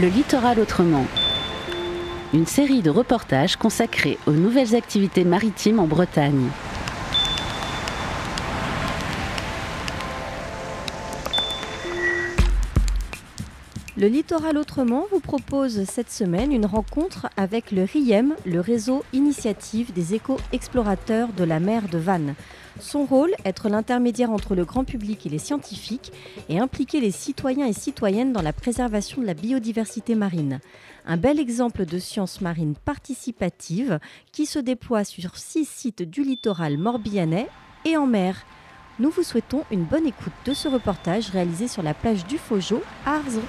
Le littoral autrement. Une série de reportages consacrés aux nouvelles activités maritimes en Bretagne. Le Littoral Autrement vous propose cette semaine une rencontre avec le RIEM, le réseau initiative des éco-explorateurs de la mer de Vannes. Son rôle, être l'intermédiaire entre le grand public et les scientifiques et impliquer les citoyens et citoyennes dans la préservation de la biodiversité marine. Un bel exemple de science marine participative qui se déploie sur six sites du littoral morbihanais et en mer. Nous vous souhaitons une bonne écoute de ce reportage réalisé sur la plage du Faugeau à Arzon.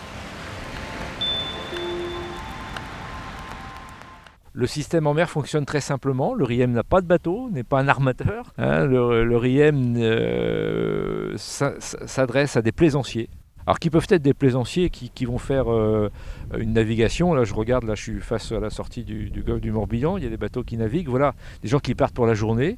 Le système en mer fonctionne très simplement. Le RIEM n'a pas de bateau, n'est pas un armateur. Hein. le, RIEM euh, s'adresse à des plaisanciers. Alors qui peuvent être des plaisanciers qui, vont faire euh, une navigation. Là je regarde, là je suis face à la sortie du, du golfe du Morbihan, il y a des bateaux qui naviguent. Voilà, des gens qui partent pour la journée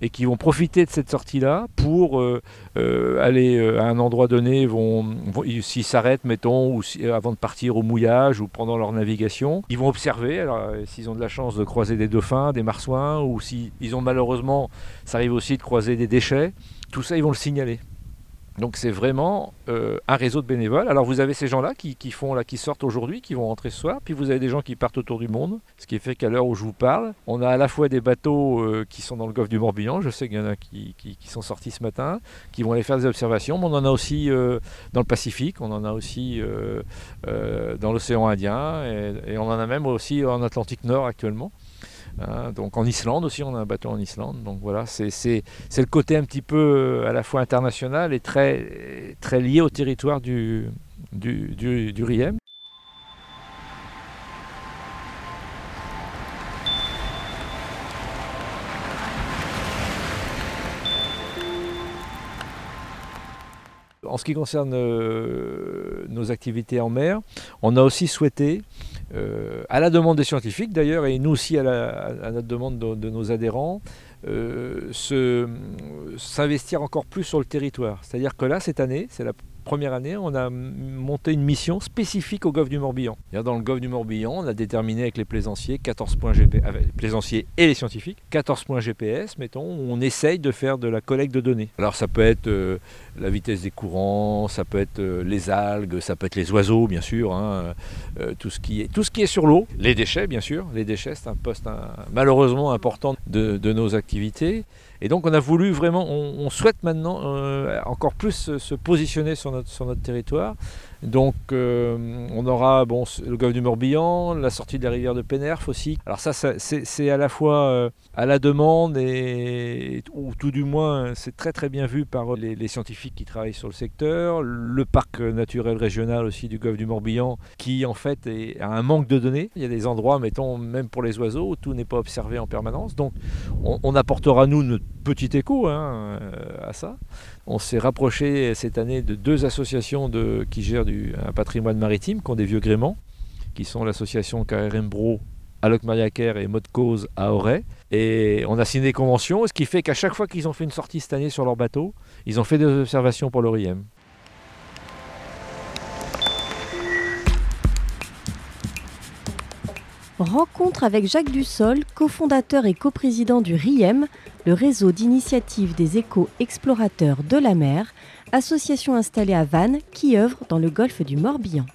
et qui vont profiter de cette sortie-là pour euh, euh, aller euh, à un endroit donné, vont, s'ils s'arrêtent, mettons, ou avant de partir au mouillage ou pendant leur navigation, ils vont observer, alors s'ils ont de la chance de croiser des dauphins, des marsouins, ou s'ils ont malheureusement, ça arrive aussi de croiser des déchets, tout ça ils vont le signaler. Donc c'est vraiment euh, un réseau de bénévoles. Alors vous avez ces gens-là qui, qui sortent aujourd'hui, qui vont rentrer ce soir, puis vous avez des gens qui partent autour du monde. Ce qui fait qu'à l'heure où je vous parle, on a à la fois des bateaux euh, qui sont dans le golfe du Morbihan, je sais qu'il y en a qui, sont sortis ce matin, qui vont aller faire des observations, mais on en a aussi euh, dans le Pacifique, on en a aussi dans l'océan Indien, et, on en a même aussi en Atlantique Nord actuellement. Hein, donc en Islande aussi, on a un bateau en Islande. Donc voilà, c'est le côté un petit peu euh, à la fois international et très, très lié au territoire du, du, du, Riem. En ce qui concerne euh, nos activités en mer, on a aussi souhaité euh, à la demande des scientifiques d'ailleurs, et nous aussi à, la, demande de, nos adhérents, euh, s'investir encore plus sur le territoire. C'est-à-dire que là, cette année, c'est la première année, on a monté une mission spécifique au golfe du Morbihan. Dans le golfe du Morbihan, on a déterminé avec les plaisanciers, 14 points GPS, les plaisanciers et les scientifiques, 14 points GPS, mettons, où on essaye de faire de la collecte de données. Alors ça peut être euh, la vitesse des courants, ça peut être euh, les algues, ça peut être les oiseaux, bien sûr, hein, euh, tout, ce qui est, tout ce qui est sur l'eau, les déchets, bien sûr. Les déchets, c'est un poste malheureusement important de, de nos activités. Et donc on a voulu vraiment, on, souhaite maintenant euh, encore plus se, positionner sur notre, sur notre territoire. Donc euh, on aura bon, le golfe du Morbihan, la sortie de la rivière de Pénerf aussi. Alors ça, c'est à la fois euh, à la demande et ou tout du moins c'est très très bien vu par les, scientifiques qui travaillent sur le secteur. Le parc naturel régional aussi du golfe du Morbihan qui en fait a un manque de données. Il y a des endroits, mettons même pour les oiseaux, où tout n'est pas observé en permanence. Donc on, apportera nous notre petit écho hein, à ça. On s'est rapproché cette année de deux associations qui gèrent du, un patrimoine maritime, qui ont des vieux gréments, qui sont l'association KRM Bro à Locmariaker et Mode Cause à Auray. Et on a signé des conventions, ce qui fait qu'à chaque fois qu'ils ont fait une sortie cette année sur leur bateau, ils ont fait des observations pour l'ORIM. Rencontre avec Jacques Dussol, cofondateur et coprésident du RIEM, le réseau d'initiative des éco-explorateurs de la mer, association installée à Vannes qui œuvre dans le golfe du Morbihan.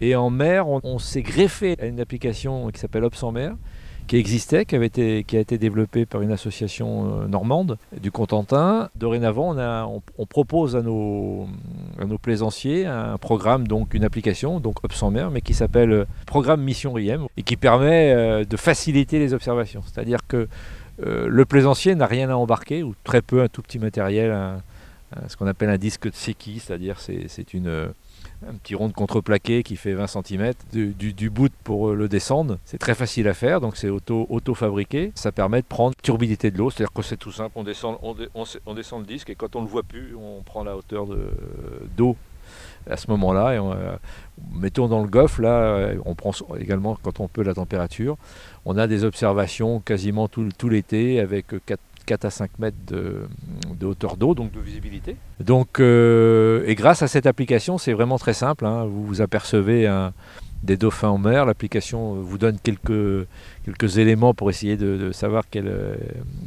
Et en mer, on, s'est greffé à une application qui s'appelle Ops en mer, qui existait, qui, avait été, qui a été développé par une association euh, normande du Contentin. Dorénavant, on, a, on, propose à nos, à nos, plaisanciers un programme, donc une application, donc en mer, mais qui s'appelle euh, Programme Mission RIEM et qui permet euh, de faciliter les observations. C'est-à-dire que le plaisancier n'a rien à embarquer, ou très peu, un tout petit matériel, ce qu'on appelle un disque de Seki, c'est-à-dire c'est une un petit rond de contreplaqué qui fait 20 cm, du, bout pour euh, le descendre. C'est très facile à faire, donc c'est auto-fabriqué. ça permet de prendre turbidité de l'eau, c'est-à-dire que c'est tout simple, on descend, le disque et quand on ne le voit plus, on prend la hauteur d'eau à ce moment-là. Et mettons dans le golfe, là, on prend également quand on peut la température. On a des observations quasiment tout, tout l'été avec 4 4 à 5 mètres de, hauteur d'eau, donc de visibilité. Donc, euh, et grâce à cette application, c'est vraiment très simple. Hein. vous vous apercevez un, des dauphins en mer. L'application vous donne quelques, quelques éléments pour essayer de, savoir quelle,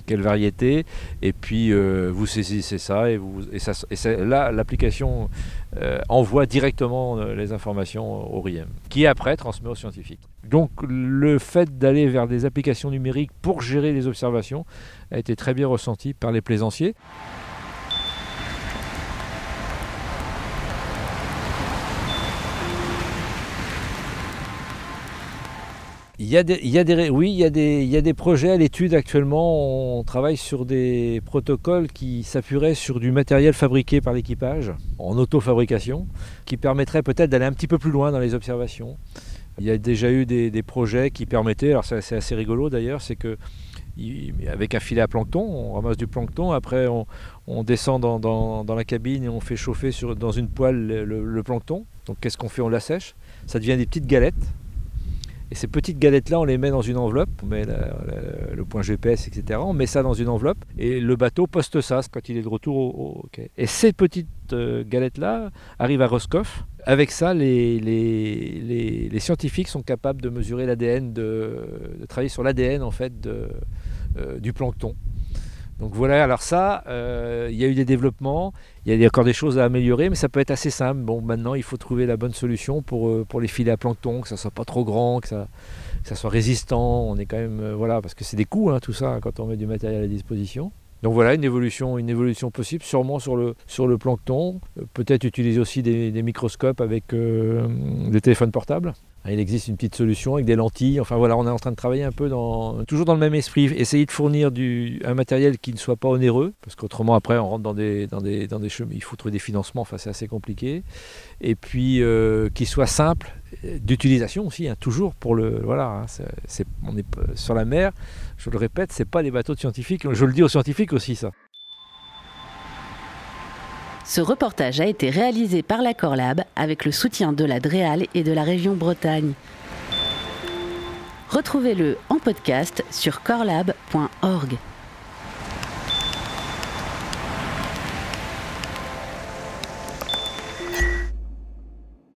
quelle, variété. Et puis euh, vous saisissez ça et, vous, et, ça, et là, l'application euh, envoie directement euh, les informations au RIEM, qui après transmet aux scientifiques. Donc le fait d'aller vers des applications numériques pour gérer les observations a été très bien ressenti par les plaisanciers. Il y a des, oui, il y, a des, il y a des projets à l'étude actuellement. On travaille sur des protocoles qui s'appuieraient sur du matériel fabriqué par l'équipage en auto-fabrication, qui permettrait peut-être d'aller un petit peu plus loin dans les observations. Il y a déjà eu des, projets qui permettaient, alors c'est assez rigolo d'ailleurs, c'est que avec un filet à plancton, on ramasse du plancton, après on, descend dans, la cabine et on fait chauffer dans une poêle le, le plancton. Donc qu'est-ce qu'on fait? On l'assèche, ça devient des petites galettes et ces petites galettes-là, on les met dans une enveloppe, on met le point GPS, etc. On met ça dans une enveloppe et le bateau poste ça quand il est de retour au, quai. Et ces petites euh, galettes-là arrivent à Roscoff. Avec ça, les, scientifiques sont capables de mesurer l'ADN, de, travailler sur l'ADN en fait euh, du plancton. Donc voilà, alors ça, euh, il y a eu des développements, il y a encore des choses à améliorer, mais ça peut être assez simple. Bon, maintenant, il faut trouver la bonne solution pour, euh, les filets à plancton, que ça soit pas trop grand, que ça, soit résistant. On est quand même, euh, voilà, parce que c'est des coûts, hein, tout ça, quand on met du matériel à disposition. Donc voilà, une évolution, une évolution possible, sûrement sur le plancton. Peut-être utiliser aussi des, microscopes avec des téléphones portables. Il existe une petite solution avec des lentilles. Enfin voilà, on est en train de travailler un peu dans, toujours dans le même esprit, essayer de fournir du, un matériel qui ne soit pas onéreux, parce qu'autrement après on rentre dans des, chemins, il faut trouver des financements, enfin c'est assez compliqué, et puis euh, qui soit simple d'utilisation aussi, hein, toujours pour le, voilà, hein, on est sur la mer, je le répète, c'est pas des bateaux de scientifiques, je le dis aux scientifiques aussi ça. Ce reportage a été réalisé par la Corlab avec le soutien de la DREAL et de la région Bretagne. Retrouvez-le en podcast sur corlab.org.